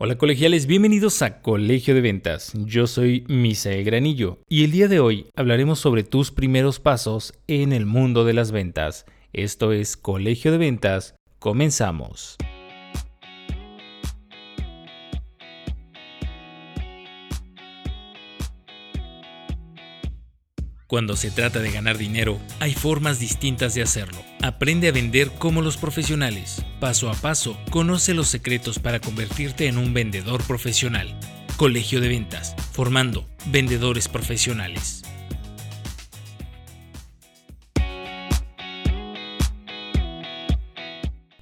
Hola colegiales, bienvenidos a Colegio de Ventas. Yo soy Misael Granillo y el día de hoy hablaremos sobre tus primeros pasos en el mundo de las ventas. Esto es Colegio de Ventas. Comenzamos. Cuando se trata de ganar dinero, hay formas distintas de hacerlo. Aprende a vender como los profesionales. Paso a paso, conoce los secretos para convertirte en un vendedor profesional. Colegio de Ventas, formando vendedores profesionales.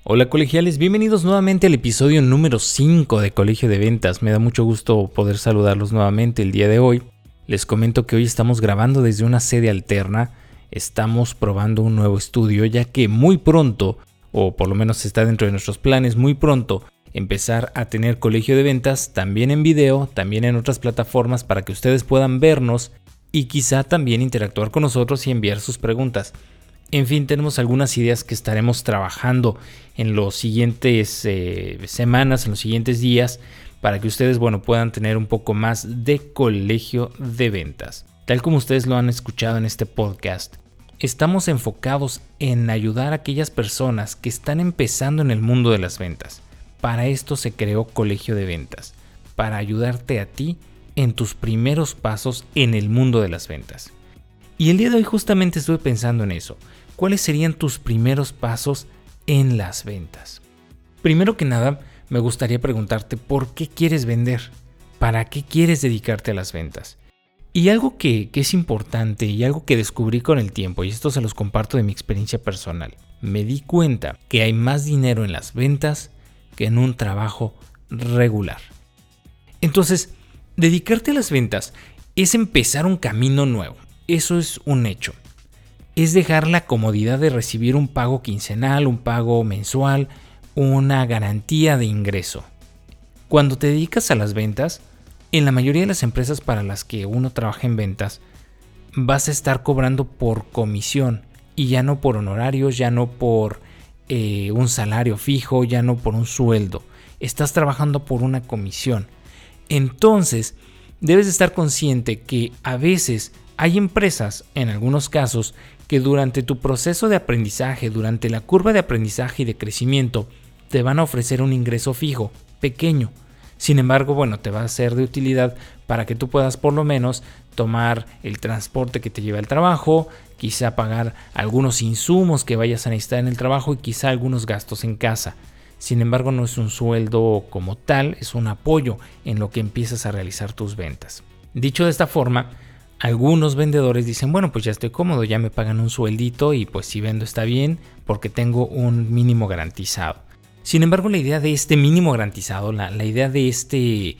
Hola colegiales, bienvenidos nuevamente al episodio número 5 de Colegio de Ventas. Me da mucho gusto poder saludarlos nuevamente el día de hoy. Les comento que hoy estamos grabando desde una sede alterna, estamos probando un nuevo estudio ya que muy pronto, o por lo menos está dentro de nuestros planes, muy pronto empezar a tener colegio de ventas también en video, también en otras plataformas para que ustedes puedan vernos y quizá también interactuar con nosotros y enviar sus preguntas. En fin, tenemos algunas ideas que estaremos trabajando en los siguientes eh, semanas, en los siguientes días, para que ustedes bueno, puedan tener un poco más de colegio de ventas. Tal como ustedes lo han escuchado en este podcast, estamos enfocados en ayudar a aquellas personas que están empezando en el mundo de las ventas. Para esto se creó Colegio de Ventas, para ayudarte a ti en tus primeros pasos en el mundo de las ventas. Y el día de hoy justamente estuve pensando en eso. ¿Cuáles serían tus primeros pasos en las ventas? Primero que nada, me gustaría preguntarte por qué quieres vender, para qué quieres dedicarte a las ventas. Y algo que, es importante y algo que descubrí con el tiempo, y esto se los comparto de mi experiencia personal, me di cuenta que hay más dinero en las ventas que en un trabajo regular. Entonces, dedicarte a las ventas es empezar un camino nuevo, eso es un hecho. Es dejar la comodidad de recibir un pago quincenal, un pago mensual, una garantía de ingreso. Cuando te dedicas a las ventas, en la mayoría de las empresas para las que uno trabaja en ventas, vas a estar cobrando por comisión y ya no por honorarios, ya no por eh, un salario fijo, ya no por un sueldo. Estás trabajando por una comisión. Entonces, debes estar consciente que a veces hay empresas, en algunos casos, que durante tu proceso de aprendizaje, durante la curva de aprendizaje y de crecimiento, te van a ofrecer un ingreso fijo, pequeño. Sin embargo, bueno, te va a ser de utilidad para que tú puedas por lo menos tomar el transporte que te lleva al trabajo, quizá pagar algunos insumos que vayas a necesitar en el trabajo y quizá algunos gastos en casa. Sin embargo, no es un sueldo como tal, es un apoyo en lo que empiezas a realizar tus ventas. Dicho de esta forma, algunos vendedores dicen, bueno, pues ya estoy cómodo, ya me pagan un sueldito y pues si vendo está bien porque tengo un mínimo garantizado. Sin embargo, la idea de este mínimo garantizado, la, idea de este,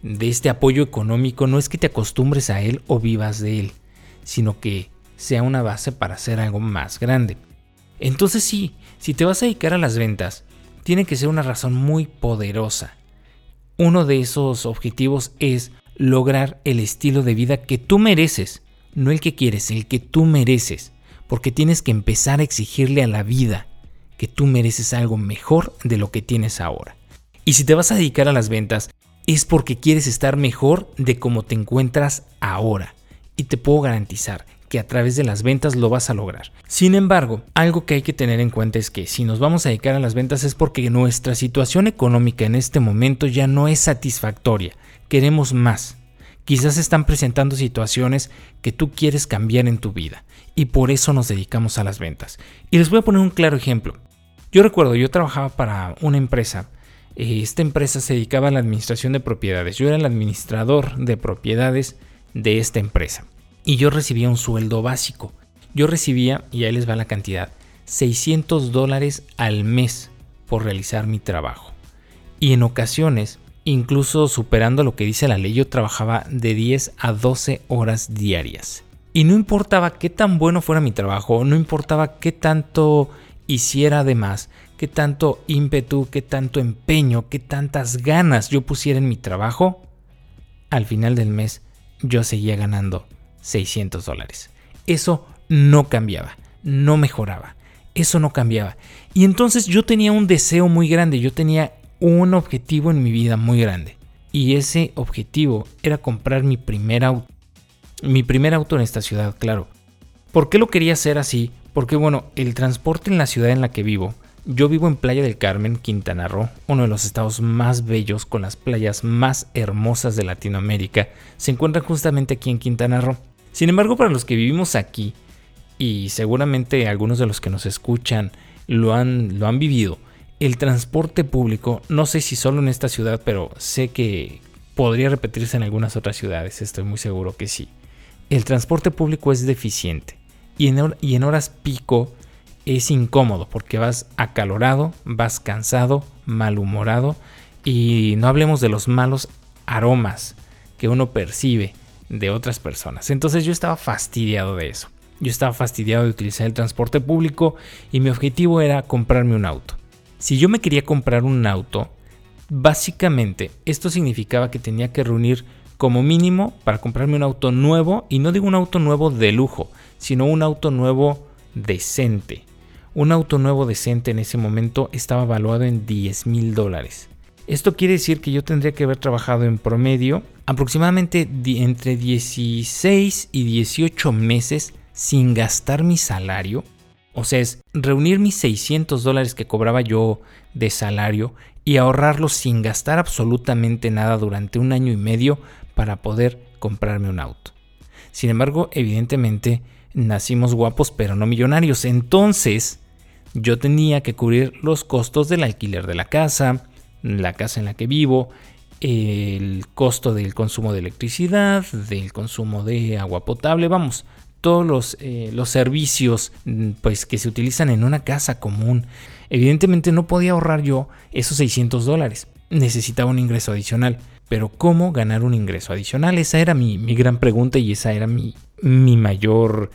de este apoyo económico no es que te acostumbres a él o vivas de él, sino que sea una base para hacer algo más grande. Entonces sí, si te vas a dedicar a las ventas, tiene que ser una razón muy poderosa. Uno de esos objetivos es lograr el estilo de vida que tú mereces, no el que quieres, el que tú mereces, porque tienes que empezar a exigirle a la vida que tú mereces algo mejor de lo que tienes ahora. Y si te vas a dedicar a las ventas, es porque quieres estar mejor de como te encuentras ahora. Y te puedo garantizar que a través de las ventas lo vas a lograr. Sin embargo, algo que hay que tener en cuenta es que si nos vamos a dedicar a las ventas es porque nuestra situación económica en este momento ya no es satisfactoria. Queremos más. Quizás están presentando situaciones que tú quieres cambiar en tu vida y por eso nos dedicamos a las ventas. Y les voy a poner un claro ejemplo. Yo recuerdo, yo trabajaba para una empresa. Eh, esta empresa se dedicaba a la administración de propiedades. Yo era el administrador de propiedades de esta empresa. Y yo recibía un sueldo básico. Yo recibía, y ahí les va la cantidad, 600 dólares al mes por realizar mi trabajo. Y en ocasiones, incluso superando lo que dice la ley, yo trabajaba de 10 a 12 horas diarias. Y no importaba qué tan bueno fuera mi trabajo, no importaba qué tanto hiciera además, qué tanto ímpetu, qué tanto empeño, qué tantas ganas yo pusiera en mi trabajo, al final del mes yo seguía ganando 600 dólares. Eso no cambiaba, no mejoraba, eso no cambiaba. Y entonces yo tenía un deseo muy grande, yo tenía un objetivo en mi vida muy grande. Y ese objetivo era comprar mi primer auto. Mi primer auto en esta ciudad, claro. ¿Por qué lo quería hacer así? Porque bueno, el transporte en la ciudad en la que vivo, yo vivo en Playa del Carmen, Quintana Roo, uno de los estados más bellos con las playas más hermosas de Latinoamérica, se encuentra justamente aquí en Quintana Roo. Sin embargo, para los que vivimos aquí, y seguramente algunos de los que nos escuchan lo han, lo han vivido, el transporte público, no sé si solo en esta ciudad, pero sé que podría repetirse en algunas otras ciudades, estoy muy seguro que sí. El transporte público es deficiente y en, horas pico es incómodo porque vas acalorado, vas cansado, malhumorado y no hablemos de los malos aromas que uno percibe de otras personas. Entonces yo estaba fastidiado de eso. Yo estaba fastidiado de utilizar el transporte público y mi objetivo era comprarme un auto. Si yo me quería comprar un auto, básicamente esto significaba que tenía que reunir como mínimo para comprarme un auto nuevo, y no digo un auto nuevo de lujo, sino un auto nuevo decente. Un auto nuevo decente en ese momento estaba valuado en 10 mil dólares. Esto quiere decir que yo tendría que haber trabajado en promedio aproximadamente entre 16 y 18 meses sin gastar mi salario o sea, es reunir mis 600 dólares que cobraba yo de salario y ahorrarlos sin gastar absolutamente nada durante un año y medio para poder comprarme un auto. Sin embargo, evidentemente, nacimos guapos pero no millonarios. Entonces, yo tenía que cubrir los costos del alquiler de la casa, la casa en la que vivo, el costo del consumo de electricidad, del consumo de agua potable, vamos, todos los, eh, los servicios pues, que se utilizan en una casa común. Evidentemente no podía ahorrar yo esos 600 dólares. Necesitaba un ingreso adicional. Pero ¿cómo ganar un ingreso adicional? Esa era mi, gran pregunta y esa era mi, mi mayor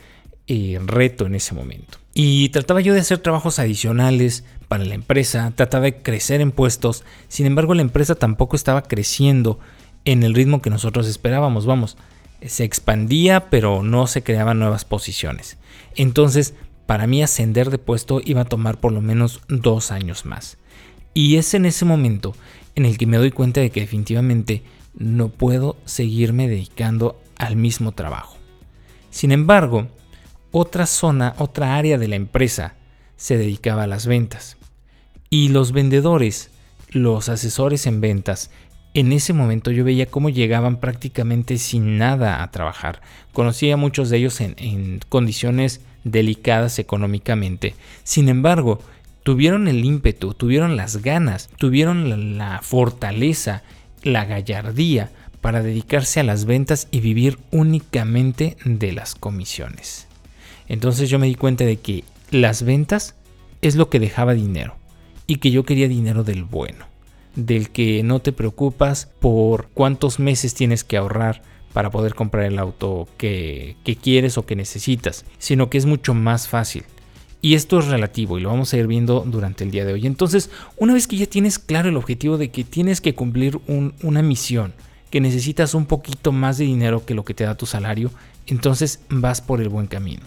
eh, reto en ese momento. Y trataba yo de hacer trabajos adicionales para la empresa, trataba de crecer en puestos, sin embargo la empresa tampoco estaba creciendo en el ritmo que nosotros esperábamos, vamos, se expandía, pero no se creaban nuevas posiciones. Entonces, para mí ascender de puesto iba a tomar por lo menos dos años más. Y es en ese momento en el que me doy cuenta de que definitivamente no puedo seguirme dedicando al mismo trabajo. Sin embargo, otra zona, otra área de la empresa se dedicaba a las ventas. Y los vendedores, los asesores en ventas en ese momento yo veía cómo llegaban prácticamente sin nada a trabajar. Conocía a muchos de ellos en, condiciones delicadas económicamente. Sin embargo, tuvieron el ímpetu, tuvieron las ganas, tuvieron la, fortaleza, la gallardía para dedicarse a las ventas y vivir únicamente de las comisiones. Entonces yo me di cuenta de que las ventas es lo que dejaba dinero y que yo quería dinero del bueno del que no te preocupas por cuántos meses tienes que ahorrar para poder comprar el auto que, quieres o que necesitas, sino que es mucho más fácil. Y esto es relativo y lo vamos a ir viendo durante el día de hoy. Entonces, una vez que ya tienes claro el objetivo de que tienes que cumplir una misión, que necesitas un poquito más de dinero que lo que te da tu salario, entonces vas por el buen camino.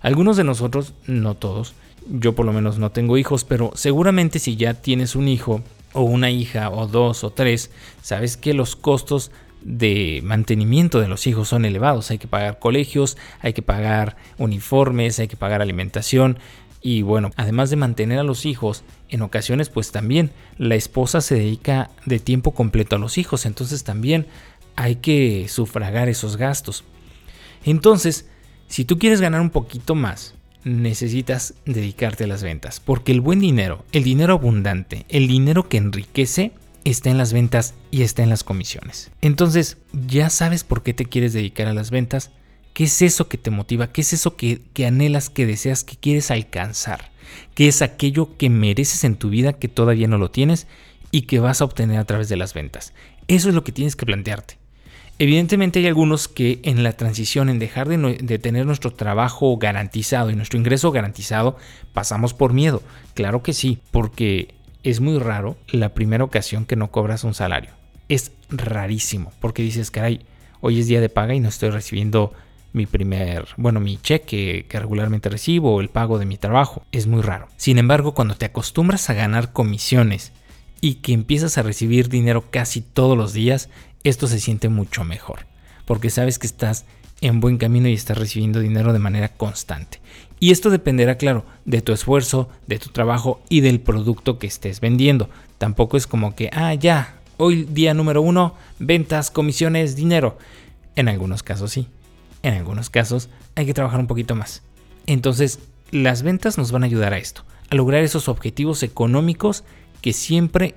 Algunos de nosotros, no todos, yo por lo menos no tengo hijos, pero seguramente si ya tienes un hijo o una hija o dos o tres, sabes que los costos de mantenimiento de los hijos son elevados. Hay que pagar colegios, hay que pagar uniformes, hay que pagar alimentación. Y bueno, además de mantener a los hijos, en ocasiones pues también la esposa se dedica de tiempo completo a los hijos. Entonces también hay que sufragar esos gastos. Entonces, si tú quieres ganar un poquito más, necesitas dedicarte a las ventas, porque el buen dinero, el dinero abundante, el dinero que enriquece, está en las ventas y está en las comisiones. Entonces, ya sabes por qué te quieres dedicar a las ventas, qué es eso que te motiva, qué es eso que, anhelas, que deseas, que quieres alcanzar, qué es aquello que mereces en tu vida que todavía no lo tienes y que vas a obtener a través de las ventas. Eso es lo que tienes que plantearte. Evidentemente hay algunos que en la transición, en dejar de, tener nuestro trabajo garantizado y nuestro ingreso garantizado, pasamos por miedo. Claro que sí, porque es muy raro la primera ocasión que no cobras un salario. Es rarísimo, porque dices, caray, hoy es día de paga y no estoy recibiendo mi primer, bueno, mi cheque que regularmente recibo el pago de mi trabajo. Es muy raro. Sin embargo, cuando te acostumbras a ganar comisiones y que empiezas a recibir dinero casi todos los días, esto se siente mucho mejor, porque sabes que estás en buen camino y estás recibiendo dinero de manera constante. Y esto dependerá, claro, de tu esfuerzo, de tu trabajo y del producto que estés vendiendo. Tampoco es como que, ah, ya, hoy día número uno, ventas, comisiones, dinero. En algunos casos sí. En algunos casos hay que trabajar un poquito más. Entonces, las ventas nos van a ayudar a esto, a lograr esos objetivos económicos que siempre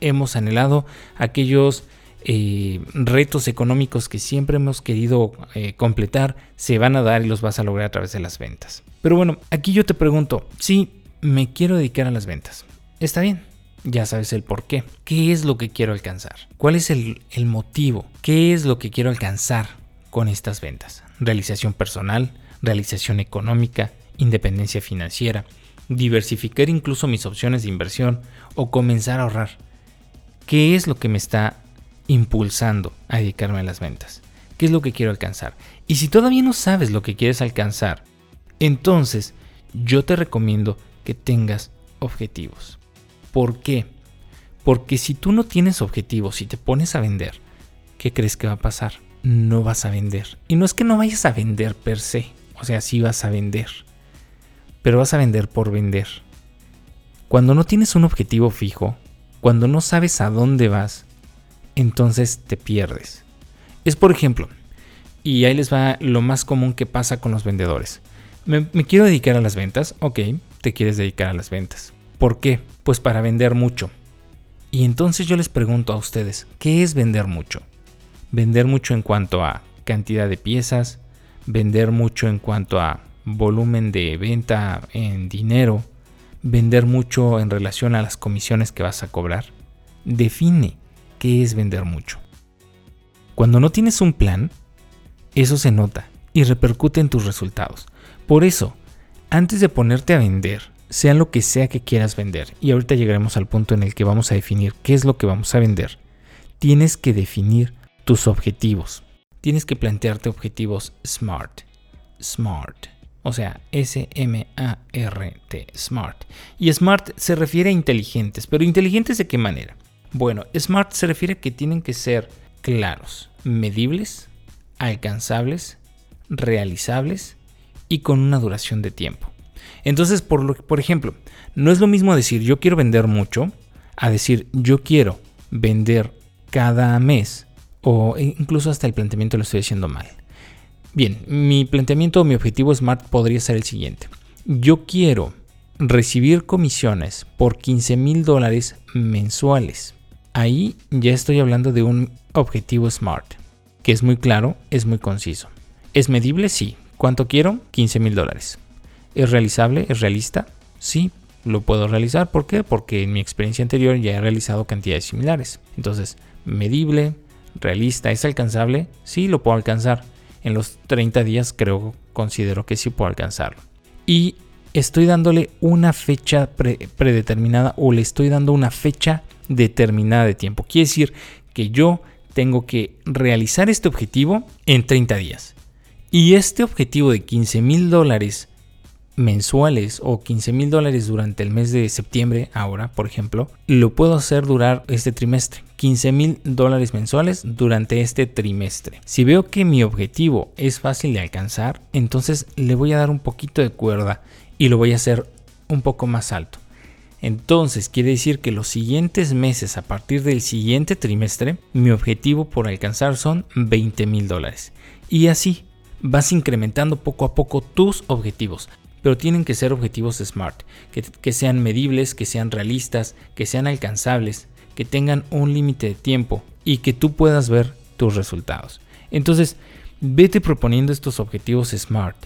hemos anhelado, aquellos eh, retos económicos que siempre hemos querido eh, completar, se van a dar y los vas a lograr a través de las ventas. Pero bueno, aquí yo te pregunto, si me quiero dedicar a las ventas, está bien, ya sabes el por qué. ¿Qué es lo que quiero alcanzar? ¿Cuál es el, el motivo? ¿Qué es lo que quiero alcanzar con estas ventas? Realización personal, realización económica, independencia financiera, diversificar incluso mis opciones de inversión o comenzar a ahorrar. ¿Qué es lo que me está impulsando a dedicarme a las ventas? ¿Qué es lo que quiero alcanzar? Y si todavía no sabes lo que quieres alcanzar, entonces yo te recomiendo que tengas objetivos. ¿Por qué? Porque si tú no tienes objetivos y te pones a vender, ¿qué crees que va a pasar? No vas a vender. Y no es que no vayas a vender per se, o sea, sí vas a vender pero vas a vender por vender. Cuando no tienes un objetivo fijo, cuando no sabes a dónde vas, entonces te pierdes. Es por ejemplo, y ahí les va lo más común que pasa con los vendedores. Me, quiero dedicar a las ventas, ok, te quieres dedicar a las ventas. ¿Por qué? Pues para vender mucho. Y entonces yo les pregunto a ustedes, ¿qué es vender mucho? Vender mucho en cuanto a cantidad de piezas, vender mucho en cuanto a volumen de venta en dinero, vender mucho en relación a las comisiones que vas a cobrar. Define qué es vender mucho. Cuando no tienes un plan, eso se nota y repercute en tus resultados. Por eso, antes de ponerte a vender, sea lo que sea que quieras vender, y ahorita llegaremos al punto en el que vamos a definir qué es lo que vamos a vender, tienes que definir tus objetivos. Tienes que plantearte objetivos SMART. SMART. O sea, S-M-A-R-T, SMART. Y SMART se refiere a inteligentes, pero inteligentes de qué manera? Bueno, SMART se refiere a que tienen que ser claros, medibles, alcanzables, realizables y con una duración de tiempo. Entonces, por, por ejemplo, no es lo mismo decir yo quiero vender mucho a decir yo quiero vender cada mes o incluso hasta el planteamiento lo estoy haciendo mal. Bien, mi planteamiento mi objetivo SMART podría ser el siguiente. Yo quiero recibir comisiones por 15 mil dólares mensuales. Ahí ya estoy hablando de un objetivo SMART, que es muy claro, es muy conciso. ¿Es medible? Sí. ¿Cuánto quiero? 15 mil dólares. ¿Es realizable? ¿Es realista? Sí, lo puedo realizar. ¿Por qué? Porque en mi experiencia anterior ya he realizado cantidades similares. Entonces, medible, realista, ¿es alcanzable? Sí, lo puedo alcanzar en los 30 días creo, considero que sí puedo alcanzarlo. Y estoy dándole una fecha predeterminada o le estoy dando una fecha determinada de tiempo. Quiere decir que yo tengo que realizar este objetivo en 30 días. Y este objetivo de 15 mil dólares mensuales o 15 mil dólares durante el mes de septiembre, ahora por ejemplo, lo puedo hacer durar este trimestre. 15 mil dólares mensuales durante este trimestre. Si veo que mi objetivo es fácil de alcanzar, entonces le voy a dar un poquito de cuerda y lo voy a hacer un poco más alto. Entonces quiere decir que los siguientes meses a partir del siguiente trimestre, mi objetivo por alcanzar son 20 mil dólares. Y así vas incrementando poco a poco tus objetivos pero tienen que ser objetivos SMART, que, sean medibles, que sean realistas, que sean alcanzables, que tengan un límite de tiempo y que tú puedas ver tus resultados. Entonces, vete proponiendo estos objetivos SMART.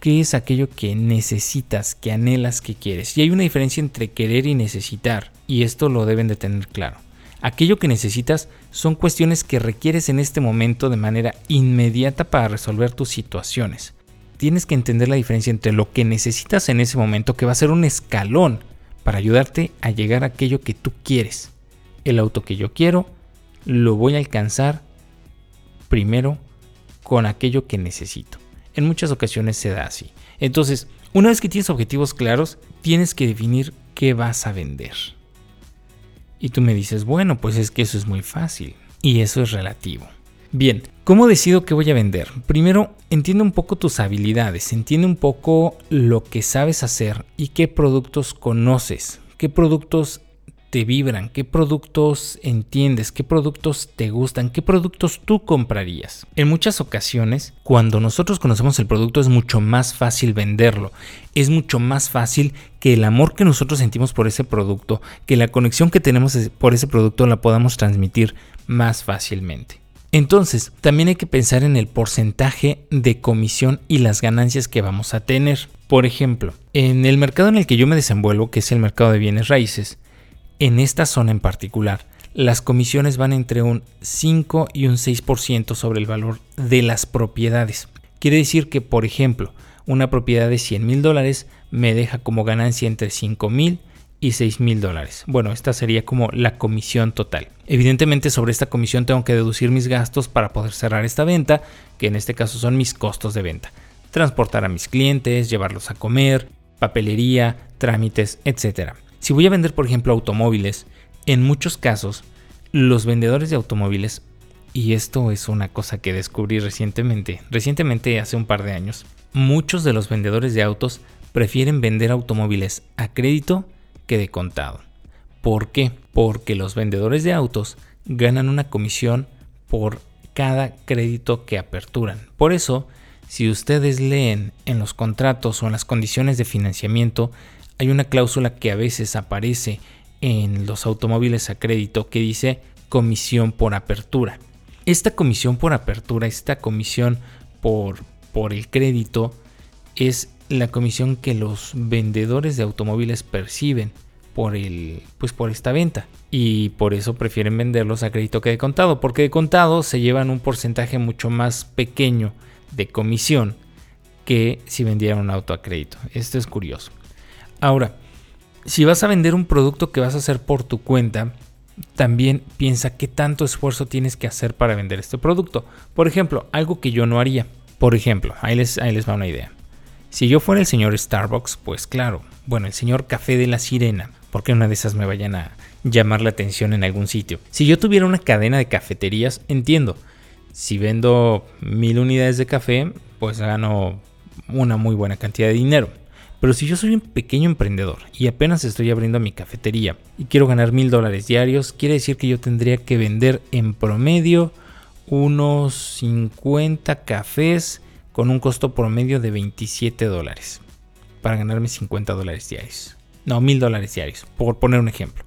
¿Qué es aquello que necesitas, que anhelas, que quieres? Y hay una diferencia entre querer y necesitar, y esto lo deben de tener claro. Aquello que necesitas son cuestiones que requieres en este momento de manera inmediata para resolver tus situaciones tienes que entender la diferencia entre lo que necesitas en ese momento, que va a ser un escalón para ayudarte a llegar a aquello que tú quieres. El auto que yo quiero, lo voy a alcanzar primero con aquello que necesito. En muchas ocasiones se da así. Entonces, una vez que tienes objetivos claros, tienes que definir qué vas a vender. Y tú me dices, bueno, pues es que eso es muy fácil. Y eso es relativo. Bien, ¿cómo decido qué voy a vender? Primero, entiende un poco tus habilidades, entiende un poco lo que sabes hacer y qué productos conoces, qué productos te vibran, qué productos entiendes, qué productos te gustan, qué productos tú comprarías. En muchas ocasiones, cuando nosotros conocemos el producto es mucho más fácil venderlo, es mucho más fácil que el amor que nosotros sentimos por ese producto, que la conexión que tenemos por ese producto la podamos transmitir más fácilmente. Entonces, también hay que pensar en el porcentaje de comisión y las ganancias que vamos a tener. Por ejemplo, en el mercado en el que yo me desenvuelvo, que es el mercado de bienes raíces, en esta zona en particular, las comisiones van entre un 5 y un 6% sobre el valor de las propiedades. Quiere decir que, por ejemplo, una propiedad de 100 mil dólares me deja como ganancia entre 5 mil y 6 mil dólares. Bueno, esta sería como la comisión total. Evidentemente sobre esta comisión tengo que deducir mis gastos para poder cerrar esta venta, que en este caso son mis costos de venta. Transportar a mis clientes, llevarlos a comer, papelería, trámites, etc. Si voy a vender, por ejemplo, automóviles, en muchos casos, los vendedores de automóviles, y esto es una cosa que descubrí recientemente, recientemente hace un par de años, muchos de los vendedores de autos prefieren vender automóviles a crédito que de contado. ¿Por qué? Porque los vendedores de autos ganan una comisión por cada crédito que aperturan. Por eso, si ustedes leen en los contratos o en las condiciones de financiamiento, hay una cláusula que a veces aparece en los automóviles a crédito que dice comisión por apertura. Esta comisión por apertura, esta comisión por, por el crédito, es la comisión que los vendedores de automóviles perciben por el pues por esta venta y por eso prefieren venderlos a crédito que de contado porque de contado se llevan un porcentaje mucho más pequeño de comisión que si vendieran un auto a crédito esto es curioso Ahora, si vas a vender un producto que vas a hacer por tu cuenta, también piensa qué tanto esfuerzo tienes que hacer para vender este producto. Por ejemplo, algo que yo no haría. Por ejemplo, ahí les, ahí les va una idea. Si yo fuera el señor Starbucks, pues claro, bueno, el señor Café de la Sirena, porque una de esas me vayan a llamar la atención en algún sitio. Si yo tuviera una cadena de cafeterías, entiendo. Si vendo mil unidades de café, pues gano una muy buena cantidad de dinero. Pero si yo soy un pequeño emprendedor y apenas estoy abriendo mi cafetería y quiero ganar mil dólares diarios, quiere decir que yo tendría que vender en promedio unos 50 cafés con un costo promedio de 27 dólares para ganarme 50 dólares diarios. No, mil dólares diarios, por poner un ejemplo.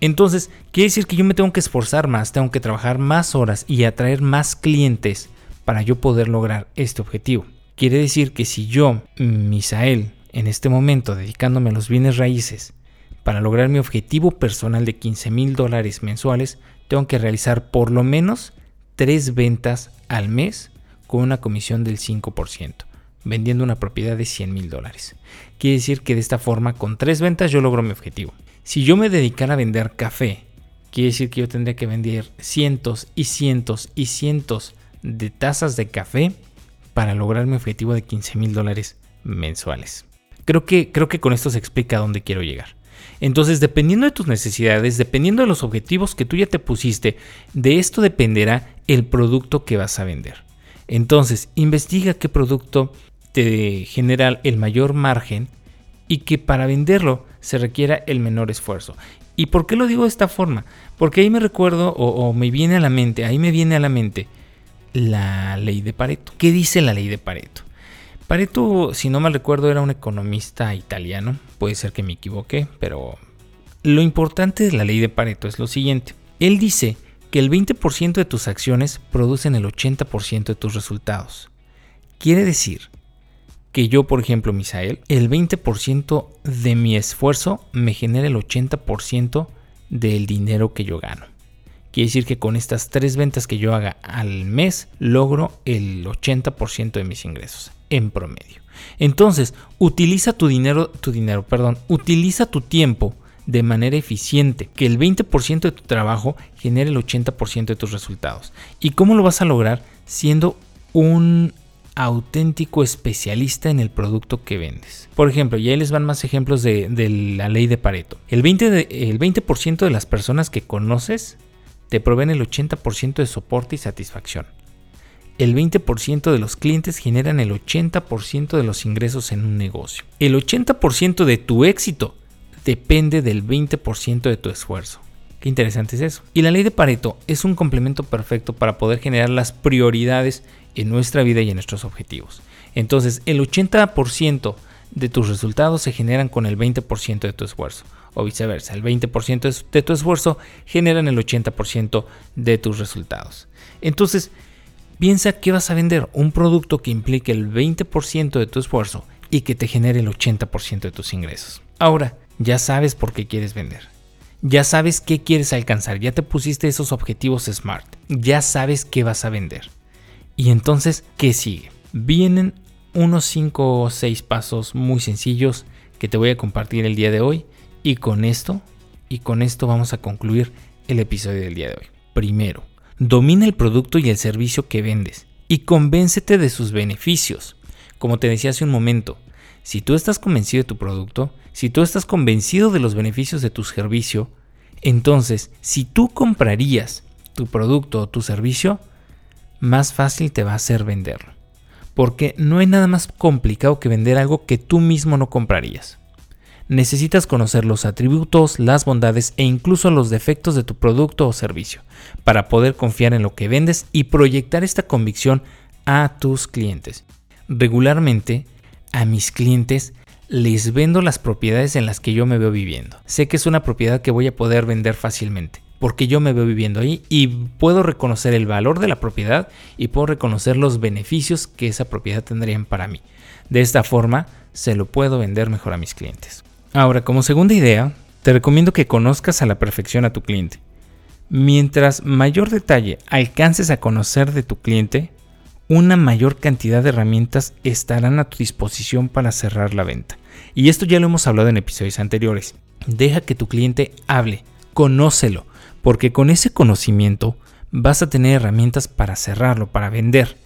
Entonces, quiere decir que yo me tengo que esforzar más, tengo que trabajar más horas y atraer más clientes para yo poder lograr este objetivo. Quiere decir que si yo, Misael, en este momento dedicándome a los bienes raíces para lograr mi objetivo personal de 15 mil dólares mensuales, tengo que realizar por lo menos tres ventas al mes con una comisión del 5%, vendiendo una propiedad de 100 mil dólares. Quiere decir que de esta forma, con tres ventas, yo logro mi objetivo. Si yo me dedicara a vender café, quiere decir que yo tendría que vender cientos y cientos y cientos de tazas de café para lograr mi objetivo de 15 mil dólares mensuales. Creo que, creo que con esto se explica a dónde quiero llegar. Entonces, dependiendo de tus necesidades, dependiendo de los objetivos que tú ya te pusiste, de esto dependerá el producto que vas a vender. Entonces, investiga qué producto te genera el mayor margen y que para venderlo se requiera el menor esfuerzo. ¿Y por qué lo digo de esta forma? Porque ahí me recuerdo o, me viene a la mente, ahí me viene a la mente la ley de Pareto. ¿Qué dice la ley de Pareto? Pareto, si no mal recuerdo, era un economista italiano. Puede ser que me equivoqué, pero lo importante de la ley de Pareto es lo siguiente. Él dice que el 20% de tus acciones producen el 80% de tus resultados. Quiere decir que yo, por ejemplo, Misael, el 20% de mi esfuerzo me genera el 80% del dinero que yo gano. Quiere decir que con estas tres ventas que yo haga al mes logro el 80% de mis ingresos en promedio. Entonces, utiliza tu dinero, tu dinero, perdón, utiliza tu tiempo de manera eficiente, que el 20% de tu trabajo genere el 80% de tus resultados. ¿Y cómo lo vas a lograr? Siendo un auténtico especialista en el producto que vendes. Por ejemplo, y ahí les van más ejemplos de, la ley de Pareto. El 20%, de, el 20 de las personas que conoces te proveen el 80% de soporte y satisfacción. El 20% de los clientes generan el 80% de los ingresos en un negocio. El 80% de tu éxito depende del 20% de tu esfuerzo. Qué interesante es eso. Y la ley de Pareto es un complemento perfecto para poder generar las prioridades en nuestra vida y en nuestros objetivos. Entonces, el 80% de tus resultados se generan con el 20% de tu esfuerzo. O viceversa, el 20% de tu esfuerzo generan el 80% de tus resultados. Entonces, piensa que vas a vender un producto que implique el 20% de tu esfuerzo y que te genere el 80% de tus ingresos. Ahora, ya sabes por qué quieres vender ya sabes qué quieres alcanzar, ya te pusiste esos objetivos SMART, ya sabes qué vas a vender. Y entonces, ¿qué sigue? Vienen unos 5 o 6 pasos muy sencillos que te voy a compartir el día de hoy y con esto, y con esto vamos a concluir el episodio del día de hoy. Primero, domina el producto y el servicio que vendes y convéncete de sus beneficios. Como te decía hace un momento, si tú estás convencido de tu producto, si tú estás convencido de los beneficios de tu servicio, entonces si tú comprarías tu producto o tu servicio, más fácil te va a ser venderlo. Porque no hay nada más complicado que vender algo que tú mismo no comprarías. Necesitas conocer los atributos, las bondades e incluso los defectos de tu producto o servicio para poder confiar en lo que vendes y proyectar esta convicción a tus clientes. Regularmente a mis clientes les vendo las propiedades en las que yo me veo viviendo. Sé que es una propiedad que voy a poder vender fácilmente porque yo me veo viviendo ahí y puedo reconocer el valor de la propiedad y puedo reconocer los beneficios que esa propiedad tendrían para mí. De esta forma se lo puedo vender mejor a mis clientes. Ahora, como segunda idea, te recomiendo que conozcas a la perfección a tu cliente. Mientras mayor detalle alcances a conocer de tu cliente, una mayor cantidad de herramientas estarán a tu disposición para cerrar la venta. Y esto ya lo hemos hablado en episodios anteriores. Deja que tu cliente hable, conócelo, porque con ese conocimiento vas a tener herramientas para cerrarlo, para vender.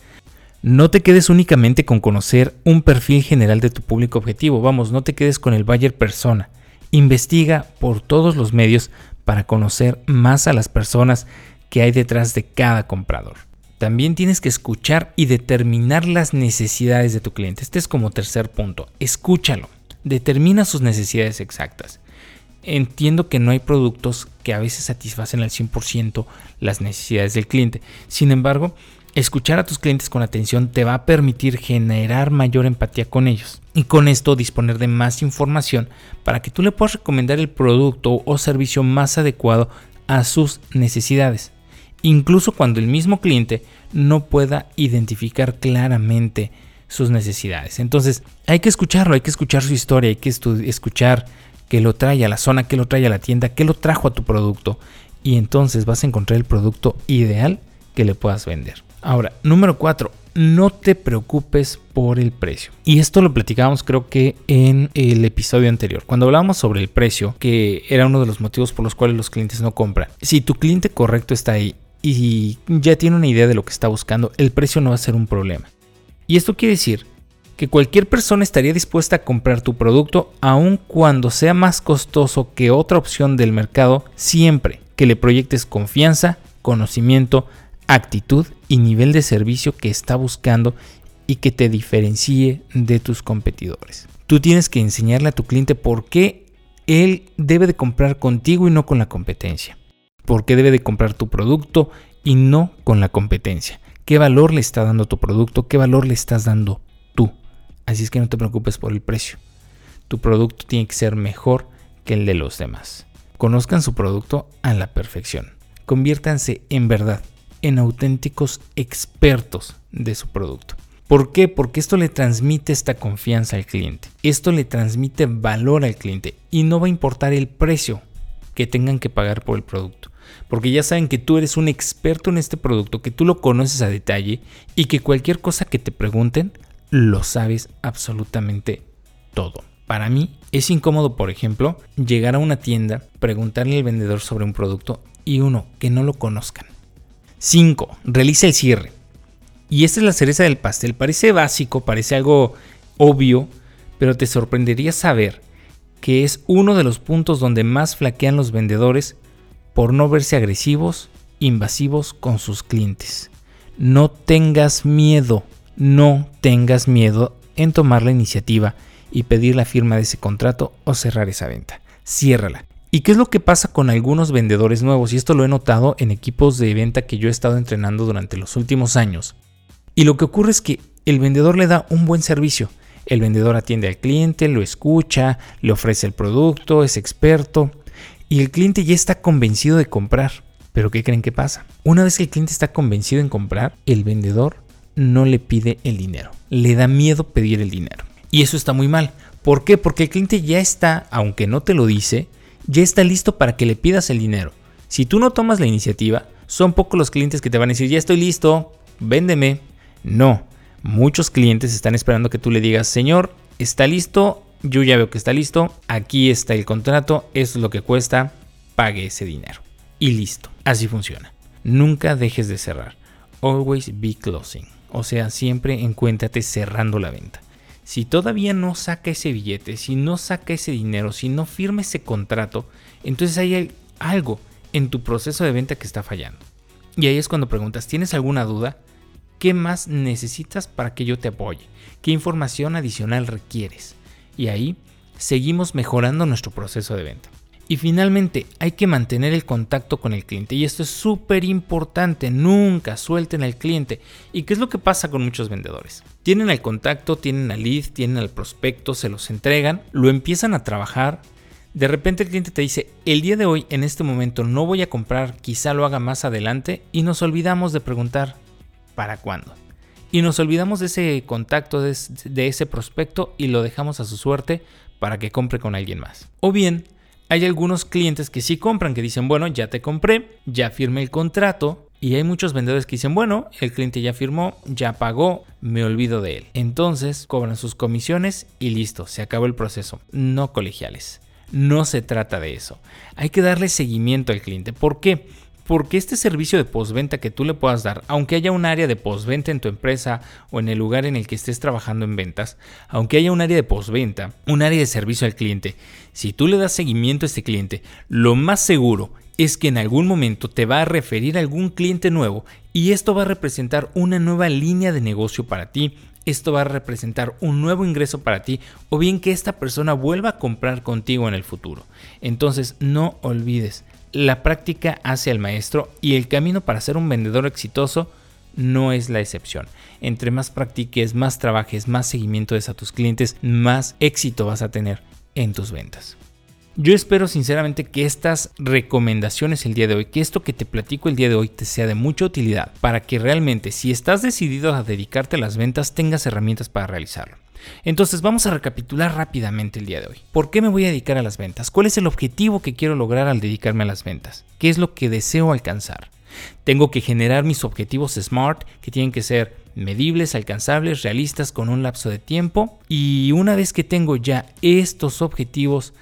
No te quedes únicamente con conocer un perfil general de tu público objetivo, vamos, no te quedes con el buyer persona. Investiga por todos los medios para conocer más a las personas que hay detrás de cada comprador. También tienes que escuchar y determinar las necesidades de tu cliente. Este es como tercer punto. Escúchalo. Determina sus necesidades exactas. Entiendo que no hay productos que a veces satisfacen al 100% las necesidades del cliente. Sin embargo, escuchar a tus clientes con atención te va a permitir generar mayor empatía con ellos y con esto disponer de más información para que tú le puedas recomendar el producto o servicio más adecuado a sus necesidades incluso cuando el mismo cliente no pueda identificar claramente sus necesidades. Entonces hay que escucharlo, hay que escuchar su historia, hay que escuchar qué lo trae a la zona, qué lo trae a la tienda, qué lo trajo a tu producto y entonces vas a encontrar el producto ideal que le puedas vender. Ahora, número 4, no te preocupes por el precio. Y esto lo platicábamos creo que en el episodio anterior, cuando hablábamos sobre el precio, que era uno de los motivos por los cuales los clientes no compran. Si tu cliente correcto está ahí y ya tiene una idea de lo que está buscando, el precio no va a ser un problema. Y esto quiere decir que cualquier persona estaría dispuesta a comprar tu producto aun cuando sea más costoso que otra opción del mercado siempre que le proyectes confianza, conocimiento, actitud y nivel de servicio que está buscando y que te diferencie de tus competidores. Tú tienes que enseñarle a tu cliente por qué él debe de comprar contigo y no con la competencia por qué debe de comprar tu producto y no con la competencia. ¿Qué valor le está dando tu producto? ¿Qué valor le estás dando tú? Así es que no te preocupes por el precio. Tu producto tiene que ser mejor que el de los demás. Conozcan su producto a la perfección. Conviértanse en verdad en auténticos expertos de su producto. ¿Por qué? Porque esto le transmite esta confianza al cliente. Esto le transmite valor al cliente y no va a importar el precio que tengan que pagar por el producto porque ya saben que tú eres un experto en este producto, que tú lo conoces a detalle y que cualquier cosa que te pregunten, lo sabes absolutamente todo. Para mí es incómodo, por ejemplo, llegar a una tienda, preguntarle al vendedor sobre un producto y uno, que no lo conozcan. 5. Realiza el cierre. Y esta es la cereza del pastel. Parece básico, parece algo obvio, pero te sorprendería saber que es uno de los puntos donde más flaquean los vendedores por no verse agresivos, invasivos con sus clientes. No tengas miedo, no tengas miedo en tomar la iniciativa y pedir la firma de ese contrato o cerrar esa venta. Ciérrala. ¿Y qué es lo que pasa con algunos vendedores nuevos? Y esto lo he notado en equipos de venta que yo he estado entrenando durante los últimos años. Y lo que ocurre es que el vendedor le da un buen servicio. El vendedor atiende al cliente, lo escucha, le ofrece el producto, es experto y el cliente ya está convencido de comprar. Pero ¿qué creen que pasa? Una vez que el cliente está convencido en comprar, el vendedor no le pide el dinero. Le da miedo pedir el dinero. Y eso está muy mal. ¿Por qué? Porque el cliente ya está, aunque no te lo dice, ya está listo para que le pidas el dinero. Si tú no tomas la iniciativa, son pocos los clientes que te van a decir, ya estoy listo, véndeme. No, muchos clientes están esperando que tú le digas, señor, está listo, yo ya veo que está listo, aquí está el contrato, esto es lo que cuesta, pague ese dinero. Y listo, así funciona. Nunca dejes de cerrar. Always be closing. O sea, siempre encuéntrate cerrando la venta. Si todavía no saca ese billete, si no saca ese dinero, si no firma ese contrato, entonces hay algo en tu proceso de venta que está fallando. Y ahí es cuando preguntas, ¿tienes alguna duda? ¿Qué más necesitas para que yo te apoye? ¿Qué información adicional requieres? Y ahí seguimos mejorando nuestro proceso de venta. Y finalmente, hay que mantener el contacto con el cliente. Y esto es súper importante. Nunca suelten al cliente. ¿Y qué es lo que pasa con muchos vendedores? Tienen el contacto, tienen al lead, tienen al prospecto, se los entregan, lo empiezan a trabajar. De repente el cliente te dice, el día de hoy, en este momento, no voy a comprar, quizá lo haga más adelante. Y nos olvidamos de preguntar, ¿para cuándo? Y nos olvidamos de ese contacto, de, ese prospecto y lo dejamos a su suerte para que compre con alguien más. O bien, hay algunos clientes que sí compran, que dicen, bueno, ya te compré, ya firmé el contrato. Y hay muchos vendedores que dicen, bueno, el cliente ya firmó, ya pagó, me olvido de él. Entonces cobran sus comisiones y listo, se acabó el proceso. No colegiales. No se trata de eso. Hay que darle seguimiento al cliente. ¿Por qué? Porque este servicio de postventa que tú le puedas dar, aunque haya un área de postventa en tu empresa o en el lugar en el que estés trabajando en ventas, aunque haya un área de postventa, un área de servicio al cliente, si tú le das seguimiento a este cliente, lo más seguro es que en algún momento te va a referir a algún cliente nuevo y esto va a representar una nueva línea de negocio para ti, esto va a representar un nuevo ingreso para ti o bien que esta persona vuelva a comprar contigo en el futuro. Entonces no olvides, la práctica hace al maestro y el camino para ser un vendedor exitoso no es la excepción. Entre más practiques, más trabajes, más seguimiento des a tus clientes, más éxito vas a tener en tus ventas. Yo espero sinceramente que estas recomendaciones el día de hoy, que esto que te platico el día de hoy te sea de mucha utilidad para que realmente si estás decidido a dedicarte a las ventas tengas herramientas para realizarlo. Entonces vamos a recapitular rápidamente el día de hoy. ¿Por qué me voy a dedicar a las ventas? ¿Cuál es el objetivo que quiero lograr al dedicarme a las ventas? ¿Qué es lo que deseo alcanzar? Tengo que generar mis objetivos SMART, que tienen que ser medibles, alcanzables, realistas con un lapso de tiempo. Y una vez que tengo ya estos objetivos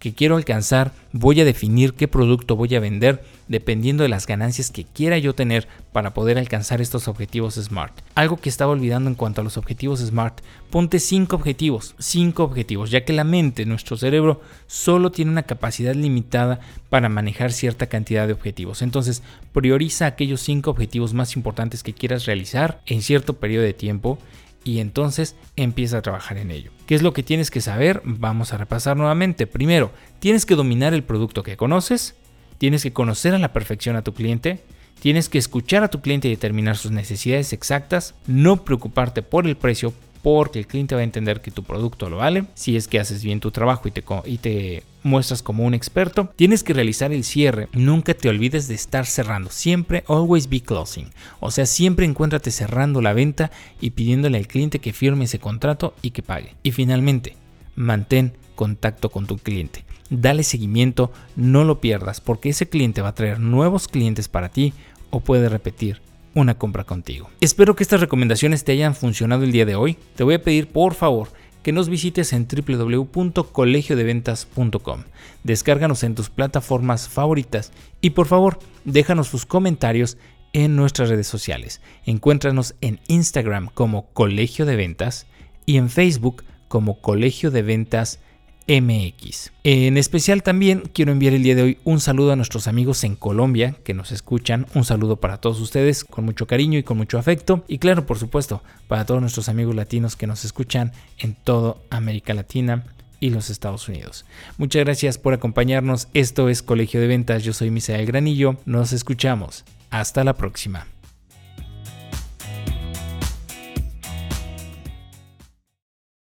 que quiero alcanzar, voy a definir qué producto voy a vender dependiendo de las ganancias que quiera yo tener para poder alcanzar estos objetivos SMART. Algo que estaba olvidando en cuanto a los objetivos SMART, ponte 5 objetivos, 5 objetivos, ya que la mente, nuestro cerebro, solo tiene una capacidad limitada para manejar cierta cantidad de objetivos. Entonces, prioriza aquellos 5 objetivos más importantes que quieras realizar en cierto periodo de tiempo y entonces empieza a trabajar en ello. ¿Qué es lo que tienes que saber? Vamos a repasar nuevamente. Primero, tienes que dominar el producto que conoces, tienes que conocer a la perfección a tu cliente, tienes que escuchar a tu cliente y determinar sus necesidades exactas, no preocuparte por el precio porque el cliente va a entender que tu producto lo vale, si es que haces bien tu trabajo y te, y te muestras como un experto, tienes que realizar el cierre. Nunca te olvides de estar cerrando. Siempre, always be closing. O sea, siempre encuéntrate cerrando la venta y pidiéndole al cliente que firme ese contrato y que pague. Y finalmente, mantén contacto con tu cliente. Dale seguimiento, no lo pierdas, porque ese cliente va a traer nuevos clientes para ti o puede repetir una compra contigo. Espero que estas recomendaciones te hayan funcionado el día de hoy. Te voy a pedir por favor que nos visites en www.colegiodeventas.com. Descárganos en tus plataformas favoritas y por favor déjanos tus comentarios en nuestras redes sociales. Encuéntranos en Instagram como Colegio de Ventas y en Facebook como Colegio de Ventas MX. En especial también quiero enviar el día de hoy un saludo a nuestros amigos en Colombia que nos escuchan. Un saludo para todos ustedes con mucho cariño y con mucho afecto. Y claro, por supuesto, para todos nuestros amigos latinos que nos escuchan en toda América Latina y los Estados Unidos. Muchas gracias por acompañarnos. Esto es Colegio de Ventas. Yo soy Misael Granillo. Nos escuchamos. Hasta la próxima.